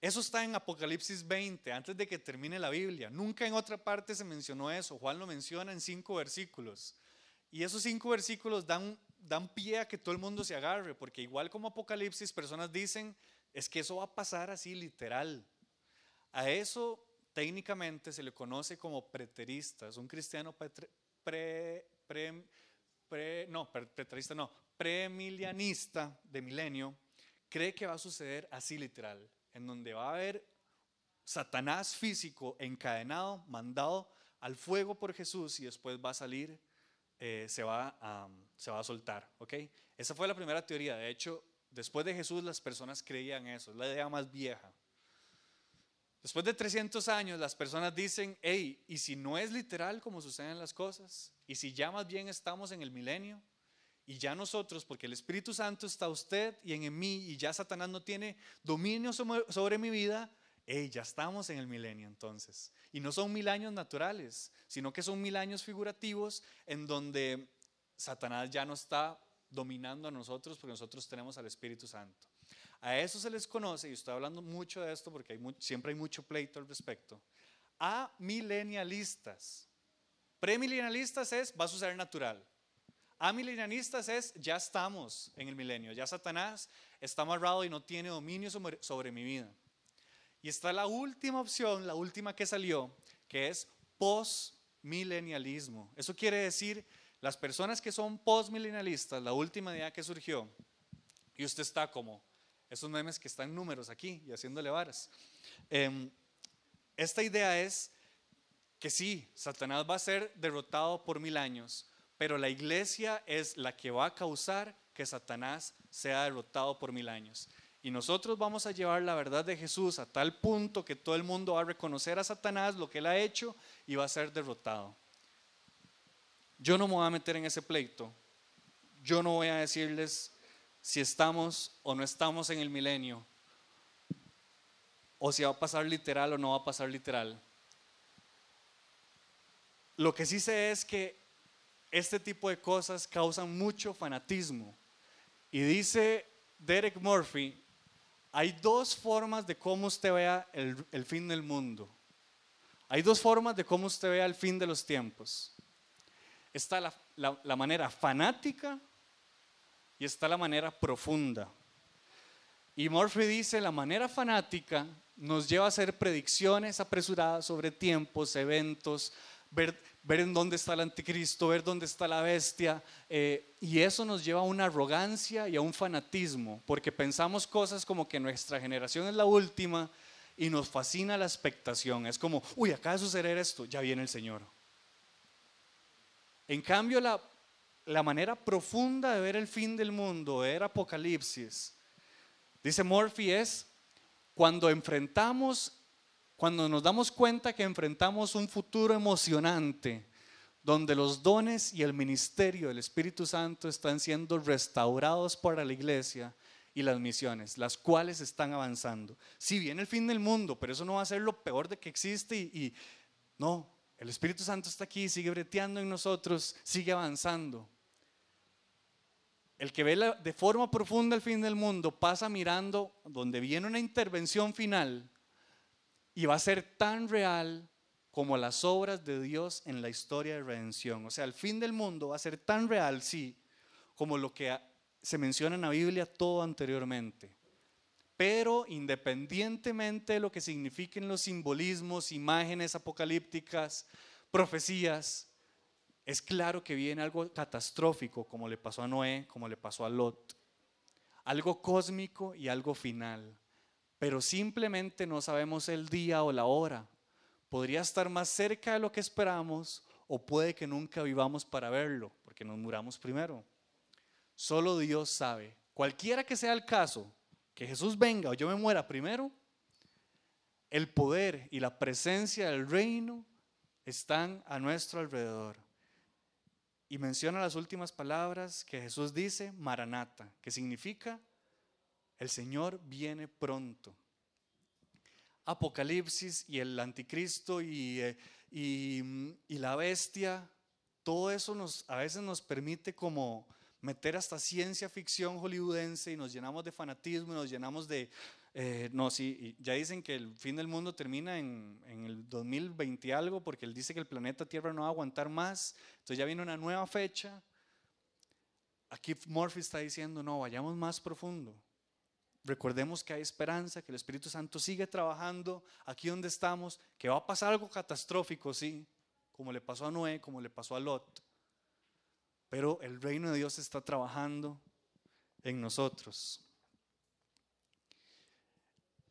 Eso está en Apocalipsis 20, antes de que termine la Biblia. Nunca en otra parte se mencionó eso. Juan lo menciona en cinco versículos. Y esos cinco versículos dan, dan pie a que todo el mundo se agarre, porque igual como Apocalipsis, personas dicen, es que eso va a pasar así literal. A eso técnicamente se le conoce como preterista. Es un cristiano pre, pre, no, preterista no, premilianista de milenio, cree que va a suceder así literal en donde va a haber Satanás físico encadenado, mandado al fuego por Jesús y después va a salir, eh, se, va a, se va a soltar. ¿ok? Esa fue la primera teoría. De hecho, después de Jesús las personas creían eso, es la idea más vieja. Después de 300 años las personas dicen, hey, ¿y si no es literal como suceden las cosas? ¿Y si ya más bien estamos en el milenio? Y ya nosotros, porque el Espíritu Santo está usted y en mí, y ya Satanás no tiene dominio sobre mi vida, hey, ya estamos en el milenio entonces. Y no son mil años naturales, sino que son mil años figurativos en donde Satanás ya no está dominando a nosotros porque nosotros tenemos al Espíritu Santo. A eso se les conoce, y estoy hablando mucho de esto porque hay siempre hay mucho pleito al respecto, a milenialistas. Premilenialistas es, va a suceder natural. Amilenianistas es, ya estamos en el milenio, ya Satanás está amarrado y no tiene dominio sobre, mi vida. Y está la última opción, la última que salió, que es postmilenialismo. Eso quiere decir, las personas que son postmilenialistas, la última idea que surgió, y usted está como esos memes que están números aquí y haciéndole varas. Em, esta idea es que sí, Satanás va a ser derrotado por mil años, pero la iglesia es la que va a causar que Satanás sea derrotado por mil años. Y nosotros vamos a llevar la verdad de Jesús a tal punto que todo el mundo va a reconocer a Satanás lo que él ha hecho y va a ser derrotado. Yo no me voy a meter en ese pleito. Yo no voy a decirles si estamos o no estamos en el milenio, o si va a pasar literal o no va a pasar literal. Lo que sí sé es que este tipo de cosas causan mucho fanatismo. Y dice Derek Murphy, hay dos formas de cómo usted vea el, fin del mundo. Hay dos formas de cómo usted vea el fin de los tiempos. Está la, manera fanática y está la manera profunda. Y Murphy dice, la manera fanática nos lleva a hacer predicciones apresuradas sobre tiempos, eventos, ver ver en dónde está el anticristo, ver dónde está la bestia. Eh, y eso nos lleva a una arrogancia y a un fanatismo, porque pensamos cosas como que nuestra generación es la última y nos fascina la expectación. Es como, uy, acaba de suceder esto, ya viene el Señor. En cambio, la, la manera profunda de ver el fin del mundo, de ver Apocalipsis, dice Murphy, es cuando enfrentamos cuando nos damos cuenta que enfrentamos un futuro emocionante, donde los dones y el ministerio del Espíritu Santo están siendo restaurados para la iglesia y las misiones, las cuales están avanzando. Si viene el fin del mundo, pero eso no va a ser lo peor de que existe y, No, el Espíritu Santo está aquí, sigue breteando en nosotros, sigue avanzando. El que ve de forma profunda el fin del mundo pasa mirando donde viene una intervención final y va a ser tan real como las obras de Dios en la historia de redención. O sea, el fin del mundo va a ser tan real, sí, como lo que se menciona en la Biblia todo anteriormente. Pero independientemente de lo que signifiquen los simbolismos, imágenes apocalípticas, profecías, es claro que viene algo catastrófico, como le pasó a Noé, como le pasó a Lot. Algo cósmico y algo final. Pero simplemente no sabemos el día o la hora. Podría estar más cerca de lo que esperamos o puede que nunca vivamos para verlo, porque nos muramos primero. Solo Dios sabe. Cualquiera que sea el caso, que Jesús venga o yo me muera primero, el poder y la presencia del reino están a nuestro alrededor y menciona las últimas palabras que Jesús dice, Maranata, que significa el Señor viene pronto. Apocalipsis y el anticristo y, eh, y, la bestia, todo eso nos, a veces nos permite como meter hasta ciencia ficción hollywoodense y nos llenamos de fanatismo y nos llenamos de, eh, no, sí, ya dicen que el fin del mundo termina en, en, el 2020 algo, porque él dice que el planeta Tierra no va a aguantar más. Entonces ya viene una nueva fecha. Aquí Murphy está diciendo, no, vayamos más profundo. Recordemos que hay esperanza, que el Espíritu Santo sigue trabajando aquí donde estamos, que va a pasar algo catastrófico, sí, como le pasó a Noé, como le pasó a Lot. Pero el reino de Dios está trabajando en nosotros.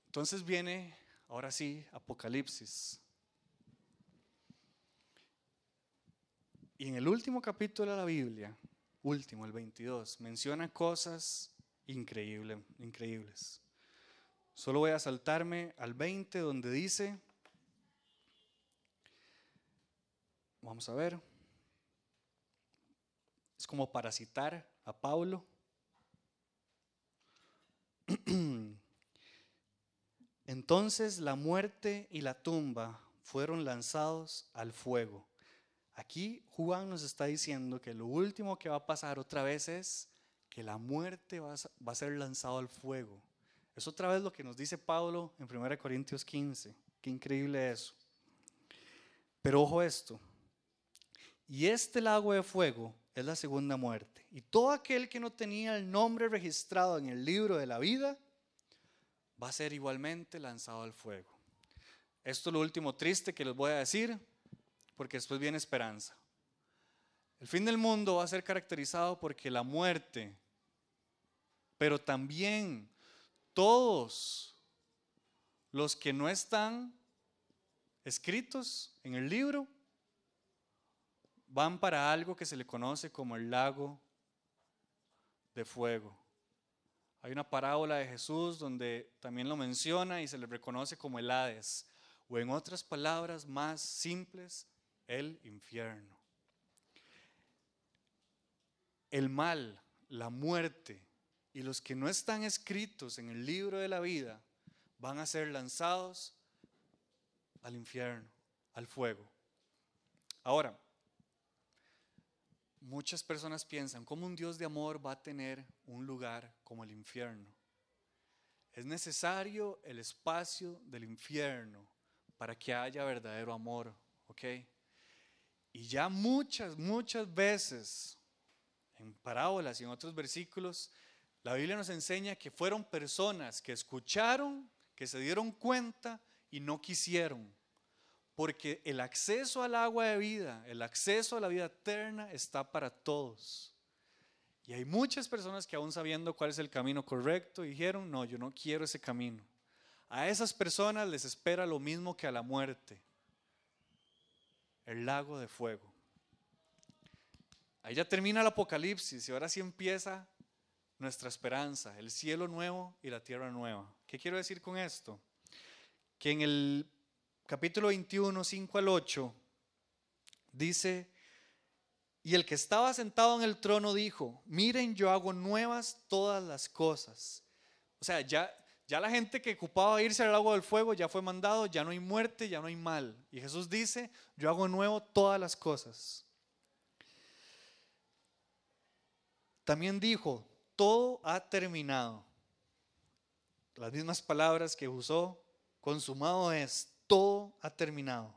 Entonces viene, ahora sí, Apocalipsis. Y en el último capítulo de la Biblia, último, el 22, menciona cosas increíbles, increíbles. Solo voy a saltarme al 20 donde dice, vamos a ver, es como para citar a Pablo. Entonces la muerte y la tumba fueron lanzados al fuego. Aquí Juan nos está diciendo que lo último que va a pasar otra vez es que la muerte va a ser lanzado al fuego. Es otra vez lo que nos dice Pablo en 1 Corintios 15. Qué increíble eso. Pero ojo esto. Y este lago de fuego es la segunda muerte. Y todo aquel que no tenía el nombre registrado en el libro de la vida va a ser igualmente lanzado al fuego. Esto es lo último triste que les voy a decir, porque después viene esperanza. El fin del mundo va a ser caracterizado porque la muerte, pero también todos los que no están escritos en el libro van para algo que se le conoce como el lago de fuego. Hay una parábola de Jesús donde también lo menciona y se le reconoce como el Hades, o en otras palabras más simples, el infierno. El mal, la muerte y los que no están escritos en el libro de la vida van a ser lanzados al infierno, al fuego. Ahora, Muchas personas piensan, ¿cómo un Dios de amor va a tener un lugar como el infierno? Es necesario el espacio del infierno para que haya verdadero amor, ¿ok? Y ya muchas, muchas veces, en parábolas y en otros versículos, la Biblia nos enseña que fueron personas que escucharon, que se dieron cuenta y no quisieron. Porque el acceso al agua de vida, el acceso a la vida eterna está para todos. Y hay muchas personas que aún sabiendo cuál es el camino correcto, dijeron, no, yo no quiero ese camino. A esas personas les espera lo mismo que a la muerte, el lago de fuego. Ahí ya termina el Apocalipsis y ahora sí empieza nuestra esperanza, el cielo nuevo y la tierra nueva. ¿Qué quiero decir con esto? Que en el capítulo 21, 5 al 8, dice, y el que estaba sentado en el trono dijo, miren, yo hago nuevas todas las cosas. O sea, ya, Ya la gente que ocupaba irse al agua del fuego ya fue mandado, ya no hay muerte, ya no hay mal. Y Jesús dice, yo hago nuevo todas las cosas. También dijo, todo ha terminado. Las mismas palabras que usó, consumado es, todo ha terminado.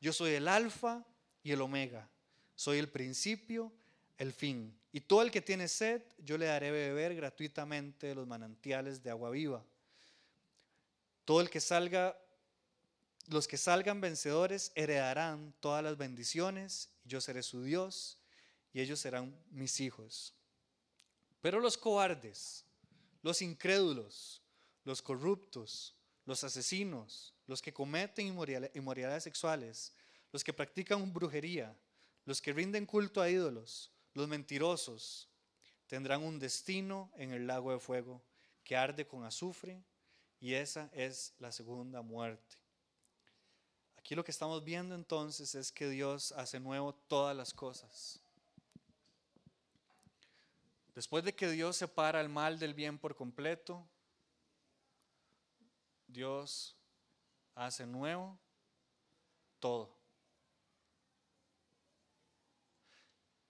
Yo soy el alfa y el omega, soy el principio, el fin. Y todo el que tiene sed, yo le daré beber gratuitamente de los manantiales de agua viva. Todo el que salga, los que salgan vencedores heredarán todas las bendiciones, yo seré su Dios y ellos serán mis hijos. Pero los cobardes, los incrédulos, los corruptos, los asesinos, los que cometen inmoralidades sexuales, los que practican brujería, los que rinden culto a ídolos, los mentirosos, tendrán un destino en el lago de fuego que arde con azufre y esa es la segunda muerte. Aquí lo que estamos viendo entonces es que Dios hace nuevo todas las cosas. Después de que Dios separa el mal del bien por completo, Dios hace nuevo todo.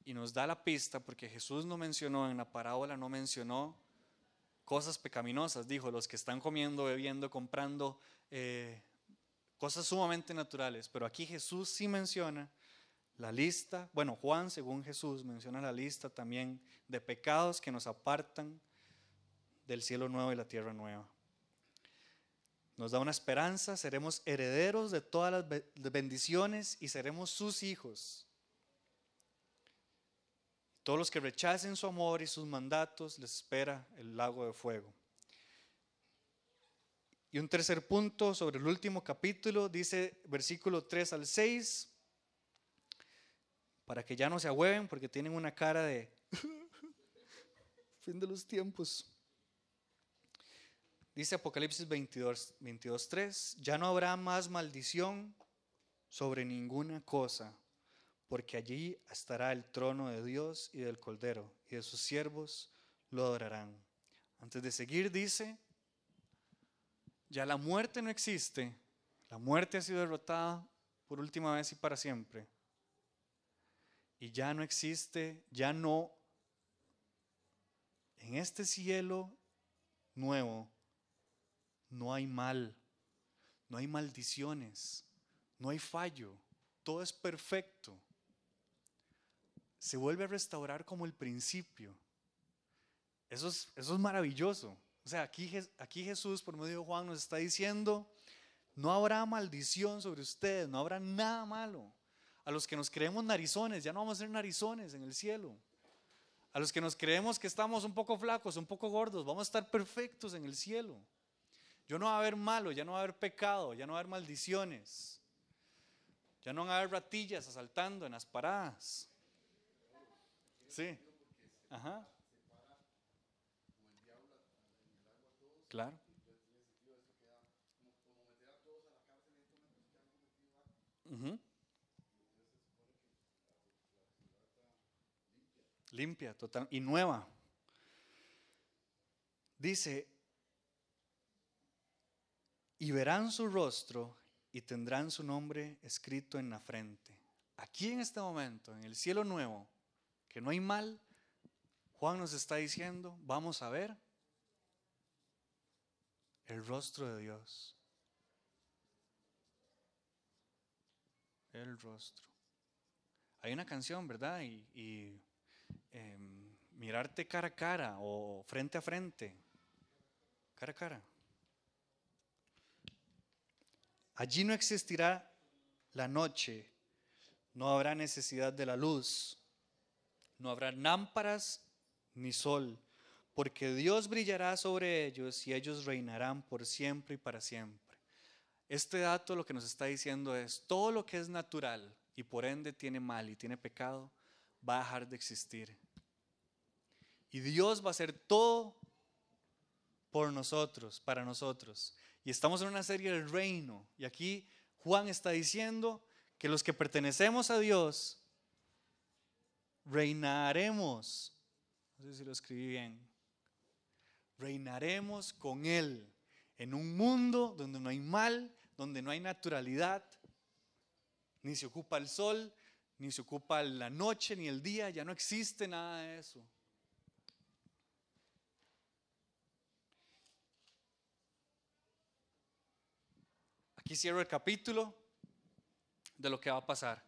Y nos da la pista porque Jesús no mencionó en la parábola, no mencionó cosas pecaminosas, dijo, los que están comiendo, bebiendo, comprando, eh, cosas sumamente naturales. Pero aquí Jesús sí menciona la lista, bueno, Juan, según Jesús, menciona la lista también de pecados que nos apartan del cielo nuevo y la tierra nueva. Nos da una esperanza, seremos herederos de todas las bendiciones y seremos sus hijos. Todos los que rechacen su amor y sus mandatos les espera el lago de fuego. Y un tercer punto sobre el último capítulo dice versículo 3 al 6, para que ya no se ahueven porque tienen una cara de fin de los tiempos. Dice Apocalipsis 22, 22, 3, ya no habrá más maldición sobre ninguna cosa, porque allí estará el trono de Dios y del Cordero, y de sus siervos lo adorarán. Antes de seguir dice, ya la muerte no existe, la muerte ha sido derrotada por última vez y para siempre. Y ya no existe, ya no, en este cielo nuevo, no hay mal, no hay maldiciones, no hay fallo, todo es perfecto. Se vuelve a restaurar como el principio. Eso es, eso es maravilloso. O sea, aquí, aquí Jesús, por medio de Juan, nos está diciendo, no habrá maldición sobre ustedes, no habrá nada malo. A los que nos creemos narizones, ya no vamos a ser narizones en el cielo. A los que nos creemos que estamos un poco flacos, un poco gordos, vamos a estar perfectos en el cielo. Yo no va a haber malo, ya no va a haber pecado, ya no va a haber maldiciones. Ya no va a haber ratillas asaltando en las paradas. Sí. Ajá. Claro. Limpia, total y nueva. Dice, y verán su rostro y tendrán su nombre escrito en la frente. Aquí en este momento, en el cielo nuevo, que no hay mal, Juan nos está diciendo, vamos a ver el rostro de Dios. El rostro. Hay una canción, ¿verdad? Y, em, mirarte cara a cara o frente a frente. Cara a cara. Allí no existirá la noche, no habrá necesidad de la luz, no habrá lámparas ni sol, porque Dios brillará sobre ellos y ellos reinarán por siempre y para siempre. Este dato lo que nos está diciendo es, todo lo que es natural y por ende tiene mal y tiene pecado, va a dejar de existir. Y Dios va a hacer todo por nosotros, para nosotros. Y estamos en una serie del reino. Y aquí Juan está diciendo que los que pertenecemos a Dios reinaremos. No sé si lo escribí bien. Reinaremos con Él. En un mundo donde no hay mal, donde no hay naturalidad, ni se ocupa el sol, ni se ocupa la noche, ni el día, ya no existe nada de eso. Cierro el capítulo de lo que va a pasar.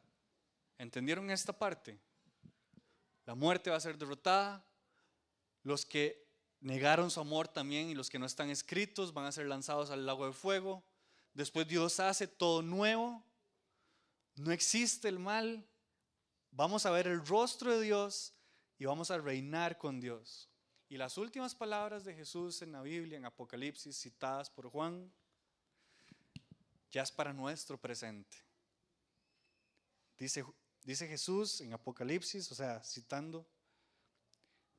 ¿Entendieron esta parte? La muerte va a ser derrotada. Los que negaron su amor también y los que no están escritos van a ser lanzados al lago de fuego. Después Dios hace todo nuevo. No existe el mal. Vamos a ver el rostro de Dios y vamos a reinar con Dios. Y las últimas palabras de Jesús en la Biblia, en Apocalipsis, citadas por Juan, ya es para nuestro presente. Dice, dice Jesús en Apocalipsis, o sea, citando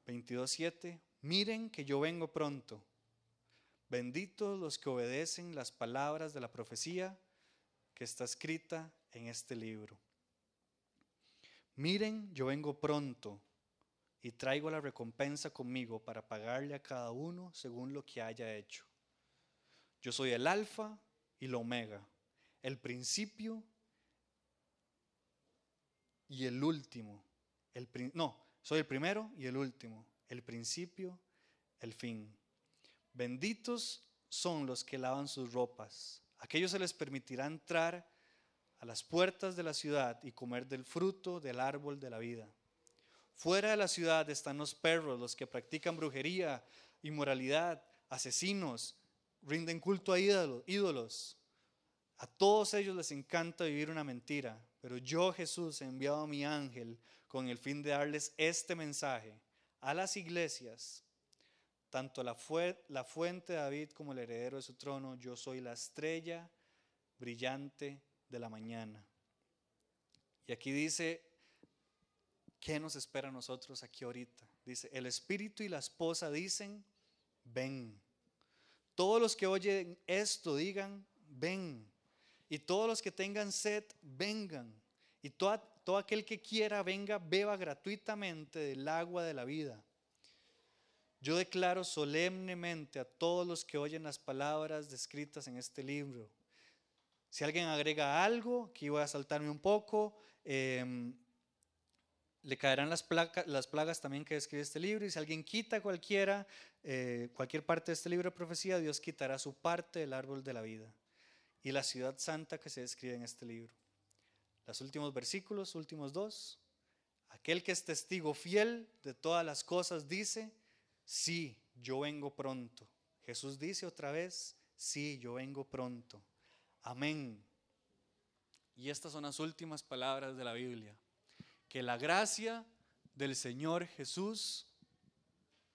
22.7, miren que yo vengo pronto. Benditos los que obedecen las palabras de la profecía que está escrita en este libro. Miren, yo vengo pronto y traigo la recompensa conmigo para pagarle a cada uno según lo que haya hecho. Yo soy el alfa y la omega, el principio y el último. El, no, soy el primero y el último, el principio, el fin. Benditos son los que lavan sus ropas. Aquellos se les permitirá entrar a las puertas de la ciudad y comer del fruto del árbol de la vida. Fuera de la ciudad están los perros, los que practican brujería, inmoralidad, asesinos, rinden culto a ídolos. A todos ellos les encanta vivir una mentira, pero yo Jesús he enviado a mi ángel con el fin de darles este mensaje a las iglesias, tanto la, fuente de David como el heredero de su trono, yo soy la estrella brillante de la mañana. Y aquí dice, ¿qué nos espera a nosotros aquí ahorita? Dice, el espíritu y la esposa dicen, ven. Todos los que oyen esto digan, ven. Y todos los que tengan sed, vengan. Y todo, aquel que quiera, venga, beba gratuitamente del agua de la vida. Yo declaro solemnemente a todos los que oyen las palabras descritas en este libro si alguien agrega algo, aquí voy a saltarme un poco, em, le caerán las, plagas también que describe este libro. Y si alguien quita cualquiera, eh, cualquier parte de este libro de profecía, Dios quitará su parte del árbol de la vida y la ciudad santa que se describe en este libro. Los últimos versículos, últimos dos. Aquel que es testigo fiel de todas las cosas dice, sí, yo vengo pronto. Jesús dice otra vez, sí, yo vengo pronto. Amén. Y estas son las últimas palabras de la Biblia. Que la gracia del Señor Jesús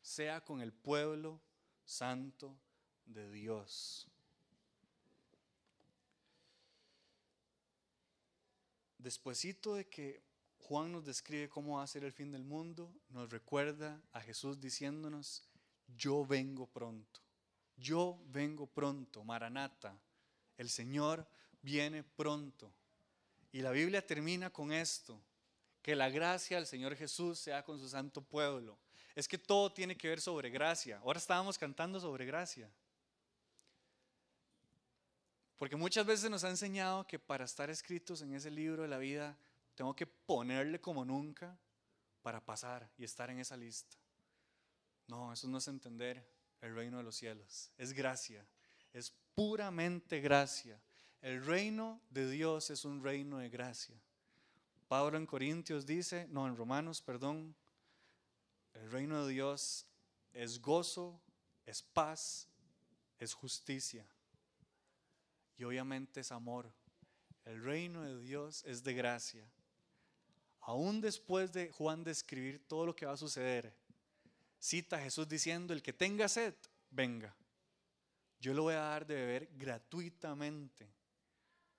sea con el pueblo santo de Dios. Despuésito de que Juan nos describe cómo va a ser el fin del mundo, nos recuerda a Jesús diciéndonos, yo vengo pronto, yo vengo pronto, Maranata, el Señor viene pronto. Y la Biblia termina con esto, que la gracia del Señor Jesús sea con su santo pueblo. Es que todo tiene que ver sobre gracia. Ahora estábamos cantando sobre gracia. Porque muchas veces nos ha enseñado que para estar escritos en ese libro de la vida, tengo que ponerle como nunca para pasar y estar en esa lista. No, eso no es entender el reino de los cielos. Es gracia. Es puramente gracia. El reino de Dios es un reino de gracia. Pablo en Corintios dice, no, en Romanos, perdón, el reino de Dios es gozo, es paz, es justicia. Y obviamente es amor. El reino de Dios es de gracia. Aún después de Juan describir todo lo que va a suceder, cita a Jesús diciendo, el que tenga sed, venga yo lo voy a dar de beber gratuitamente.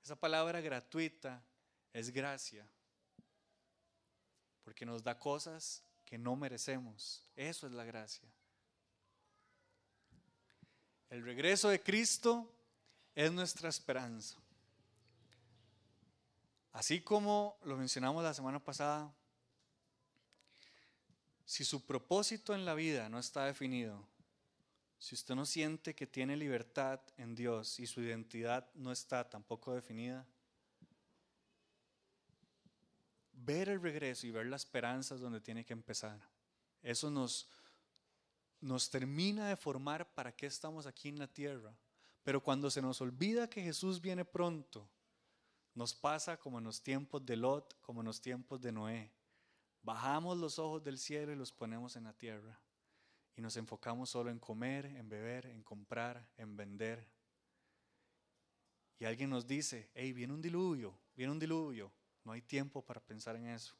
Esa palabra gratuita es gracia, porque nos da cosas que no merecemos. Eso es la gracia. El regreso de Cristo es nuestra esperanza. Así como lo mencionamos la semana pasada, si su propósito en la vida no está definido, si usted no siente que tiene libertad en Dios y su identidad no está tampoco definida, ver el regreso y ver la esperanza es donde tiene que empezar. Eso nos, nos termina de formar para qué estamos aquí en la tierra. Pero cuando se nos olvida que Jesús viene pronto, nos pasa como en los tiempos de Lot, como en los tiempos de Noé. Bajamos los ojos del cielo y los ponemos en la tierra. Y nos enfocamos solo en comer, en beber, en comprar, en vender. Y alguien nos dice, hey, viene un diluvio, viene un diluvio. No hay tiempo para pensar en eso.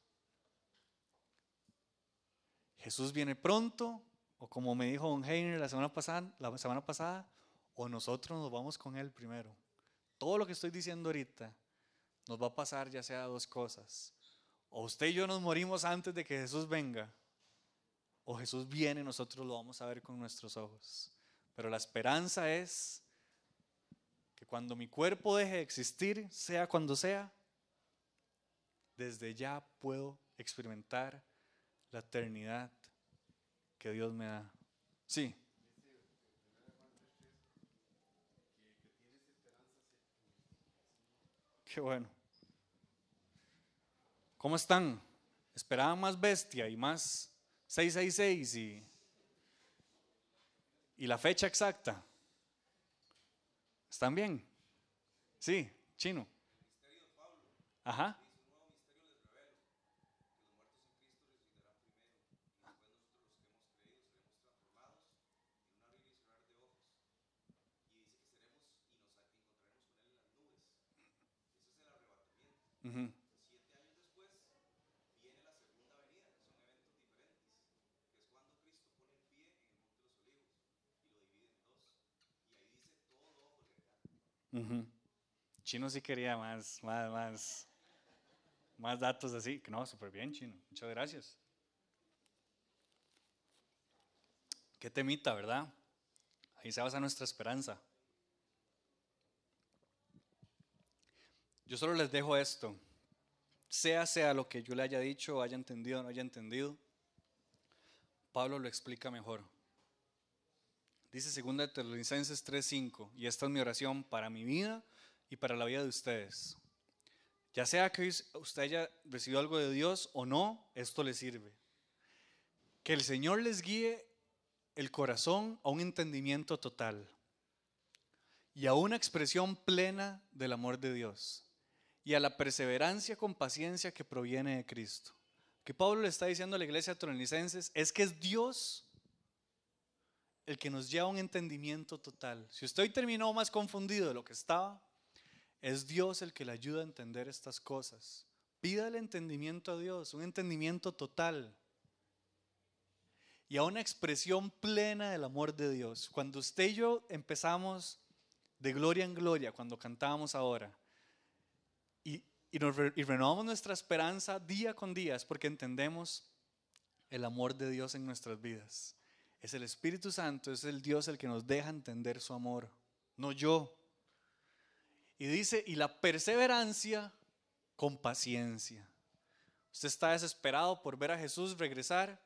Jesús viene pronto, o como me dijo Don Heiner la semana pasada, la semana pasada, o nosotros nos vamos con Él primero. Todo lo que estoy diciendo ahorita nos va a pasar ya sea dos cosas. O usted y yo nos morimos antes de que Jesús venga, o Jesús viene y nosotros lo vamos a ver con nuestros ojos. Pero la esperanza es que cuando mi cuerpo deje de existir, sea cuando sea, desde ya puedo experimentar la eternidad que Dios me da. Sí. Qué bueno. ¿Cómo están? ¿Esperaban más bestia y más 666 y, y la fecha exacta? ¿Están bien? Sí, chino. Ajá. Siete años después viene la segunda venida, son eventos diferentes, Chino sí quería más, más, más, más datos así. No, súper bien, Chino. Muchas gracias. Qué temita, ¿verdad? Ahí se basa nuestra esperanza. Yo solo les dejo esto. Sea sea lo que yo le haya dicho, haya entendido o no haya entendido, Pablo lo explica mejor. Dice 2 Tesalonicenses 3:5, y esta es mi oración para mi vida y para la vida de ustedes. Ya sea que usted haya recibido algo de Dios o no, esto le sirve. Que el Señor les guíe el corazón a un entendimiento total y a una expresión plena del amor de Dios y a la perseverancia con paciencia que proviene de Cristo. Que Pablo le está diciendo a la iglesia tronilicenses es que es Dios el que nos lleva a un entendimiento total. Si usted hoy terminó más confundido de lo que estaba, es Dios el que le ayuda a entender estas cosas. Pida el entendimiento a Dios, un entendimiento total y a una expresión plena del amor de Dios. Cuando usted y yo empezamos de gloria en gloria, cuando cantábamos ahora, y, renovamos nuestra esperanza día con día es porque entendemos el amor de Dios en nuestras vidas. Es el Espíritu Santo, es el Dios el que nos deja entender su amor, no yo. Y dice, y la perseverancia con paciencia. Usted está desesperado por ver a Jesús regresar,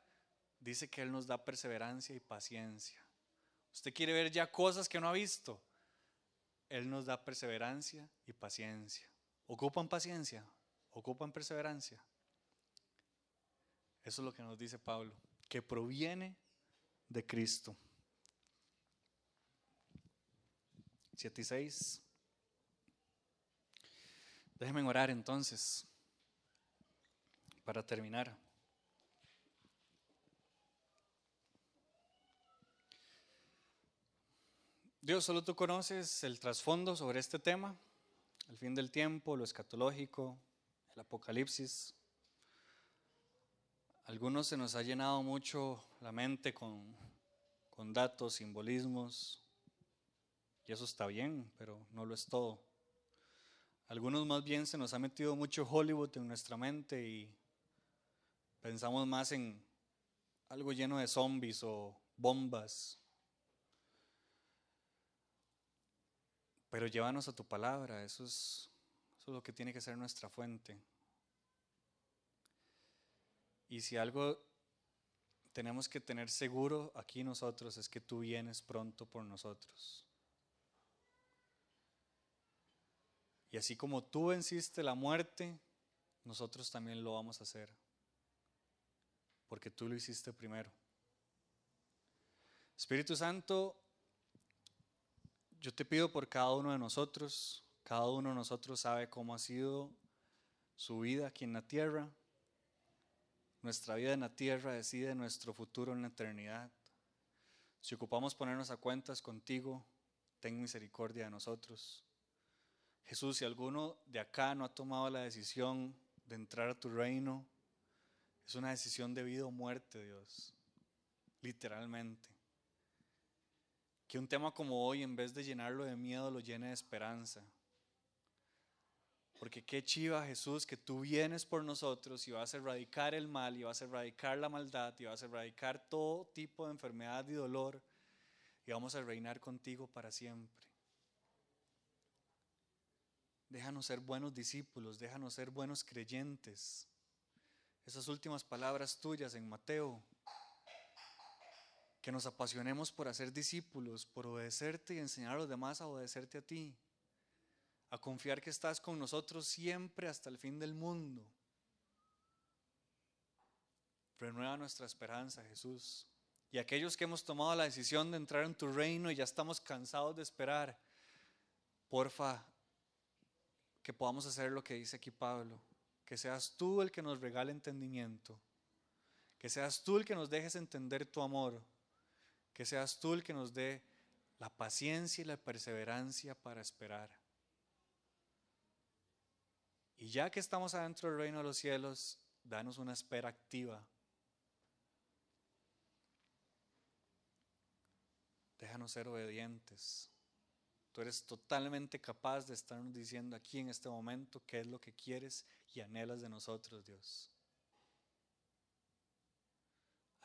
dice que Él nos da perseverancia y paciencia. Usted quiere ver ya cosas que no ha visto, Él nos da perseverancia y paciencia. Ocupan paciencia, ocupan perseverancia. Eso es lo que nos dice Pablo, que proviene de Cristo. 7 y 6. Déjenme orar entonces para terminar. Dios, solo tú conoces el trasfondo sobre este tema el fin del tiempo, lo escatológico, el apocalipsis. algunos se nos ha llenado mucho la mente con, con datos, simbolismos, y eso está bien, pero no lo es todo. algunos más bien se nos ha metido mucho Hollywood en nuestra mente y pensamos más en algo lleno de zombies o bombas Pero llévanos a tu palabra, eso es, eso es lo que tiene que ser nuestra fuente. Y si algo tenemos que tener seguro aquí nosotros es que tú vienes pronto por nosotros. Y así como tú venciste la muerte, nosotros también lo vamos a hacer. Porque tú lo hiciste primero. Espíritu Santo, yo te pido por cada uno de nosotros, cada uno de nosotros sabe cómo ha sido su vida aquí en la tierra. Nuestra vida en la tierra decide nuestro futuro en la eternidad. Si ocupamos ponernos a cuentas contigo, ten misericordia de nosotros. Jesús, si alguno de acá no ha tomado la decisión de entrar a tu reino, es una decisión de vida o muerte, Dios, literalmente. Que un tema como hoy, en vez de llenarlo de miedo, lo llene de esperanza. Porque qué chiva Jesús que tú vienes por nosotros y vas a erradicar el mal y vas a erradicar la maldad y vas a erradicar todo tipo de enfermedad y dolor y vamos a reinar contigo para siempre. Déjanos ser buenos discípulos, déjanos ser buenos creyentes. Esas últimas palabras tuyas en Mateo, que nos apasionemos por hacer discípulos, por obedecerte y enseñar a los demás a obedecerte a ti a confiar que estás con nosotros siempre hasta el fin del mundo. Renueva nuestra esperanza, Jesús. Y aquellos que hemos tomado la decisión de entrar en tu reino y ya estamos cansados de esperar, porfa, que podamos hacer lo que dice aquí Pablo, que seas tú el que nos regale entendimiento, que seas tú el que nos dejes entender tu amor, que seas tú el que nos dé la paciencia y la perseverancia para esperar. Y ya que estamos adentro del reino de los cielos, danos una espera activa. Déjanos ser obedientes. Tú eres totalmente capaz de estarnos diciendo aquí en este momento qué es lo que quieres y anhelas de nosotros, Dios.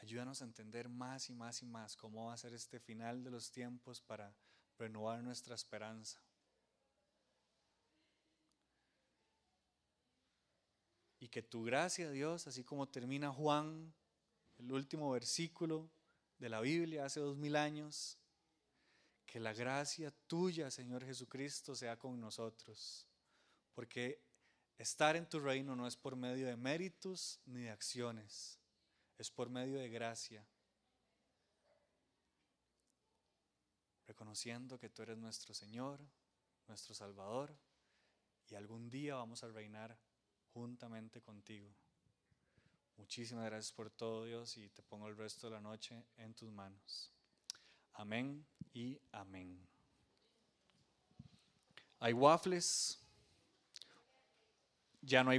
Ayúdanos a entender más y más y más cómo va a ser este final de los tiempos para renovar nuestra esperanza. Y que tu gracia, Dios, así como termina Juan, el último versículo de la Biblia hace dos mil años, que la gracia tuya, Señor Jesucristo, sea con nosotros. Porque estar en tu reino no es por medio de méritos ni de acciones, es por medio de gracia. Reconociendo que tú eres nuestro Señor, nuestro Salvador, y algún día vamos a reinar juntamente contigo. Muchísimas gracias por todo, Dios, y te pongo el resto de la noche en tus manos. Amén y amén. Hay waffles. Ya no hay